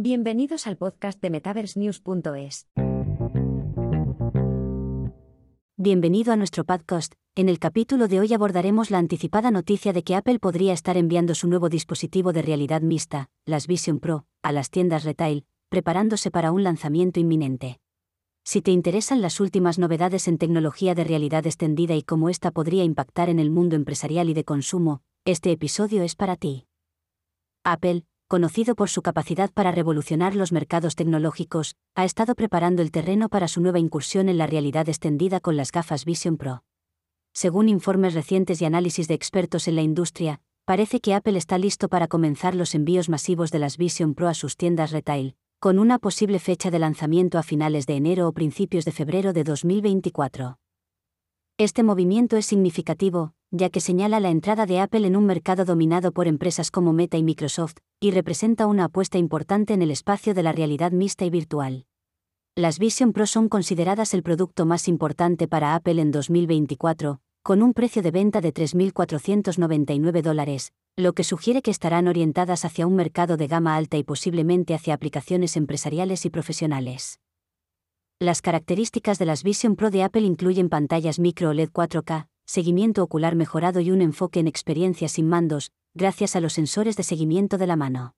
Bienvenidos al podcast de MetaverseNews.es. Bienvenido a nuestro podcast. En el capítulo de hoy abordaremos la anticipada noticia de que Apple podría estar enviando su nuevo dispositivo de realidad mixta, las Vision Pro, a las tiendas retail, preparándose para un lanzamiento inminente. Si te interesan las últimas novedades en tecnología de realidad extendida y cómo esta podría impactar en el mundo empresarial y de consumo, este episodio es para ti. Apple, conocido por su capacidad para revolucionar los mercados tecnológicos, ha estado preparando el terreno para su nueva incursión en la realidad extendida con las gafas Vision Pro. Según informes recientes y análisis de expertos en la industria, parece que Apple está listo para comenzar los envíos masivos de las Vision Pro a sus tiendas retail, con una posible fecha de lanzamiento a finales de enero o principios de febrero de 2024. Este movimiento es significativo, ya que señala la entrada de Apple en un mercado dominado por empresas como Meta y Microsoft, y representa una apuesta importante en el espacio de la realidad mixta y virtual. Las Vision Pro son consideradas el producto más importante para Apple en 2024, con un precio de venta de 3.499 dólares, lo que sugiere que estarán orientadas hacia un mercado de gama alta y posiblemente hacia aplicaciones empresariales y profesionales. Las características de las Vision Pro de Apple incluyen pantallas micro OLED 4K, seguimiento ocular mejorado y un enfoque en experiencias sin mandos, gracias a los sensores de seguimiento de la mano.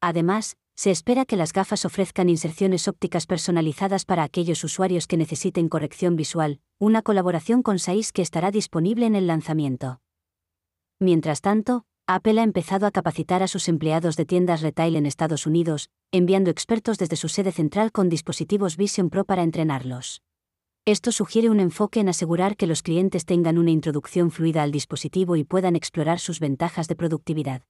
Además, se espera que las gafas ofrezcan inserciones ópticas personalizadas para aquellos usuarios que necesiten corrección visual, una colaboración con SAIS que estará disponible en el lanzamiento. Mientras tanto, Apple ha empezado a capacitar a sus empleados de tiendas retail en Estados Unidos, enviando expertos desde su sede central con dispositivos Vision Pro para entrenarlos. Esto sugiere un enfoque en asegurar que los clientes tengan una introducción fluida al dispositivo y puedan explorar sus ventajas de productividad.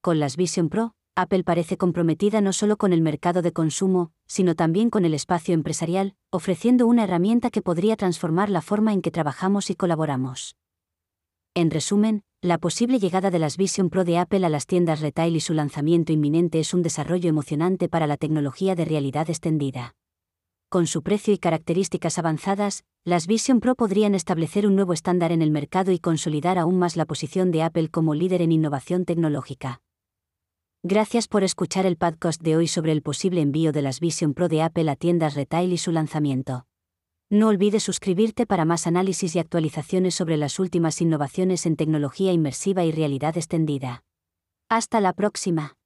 Con las Vision Pro, Apple parece comprometida no solo con el mercado de consumo, sino también con el espacio empresarial, ofreciendo una herramienta que podría transformar la forma en que trabajamos y colaboramos. En resumen, la posible llegada de las Vision Pro de Apple a las tiendas retail y su lanzamiento inminente es un desarrollo emocionante para la tecnología de realidad extendida. Con su precio y características avanzadas, las Vision Pro podrían establecer un nuevo estándar en el mercado y consolidar aún más la posición de Apple como líder en innovación tecnológica. Gracias por escuchar el podcast de hoy sobre el posible envío de las Vision Pro de Apple a tiendas retail y su lanzamiento. No olvides suscribirte para más análisis y actualizaciones sobre las últimas innovaciones en tecnología inmersiva y realidad extendida. Hasta la próxima.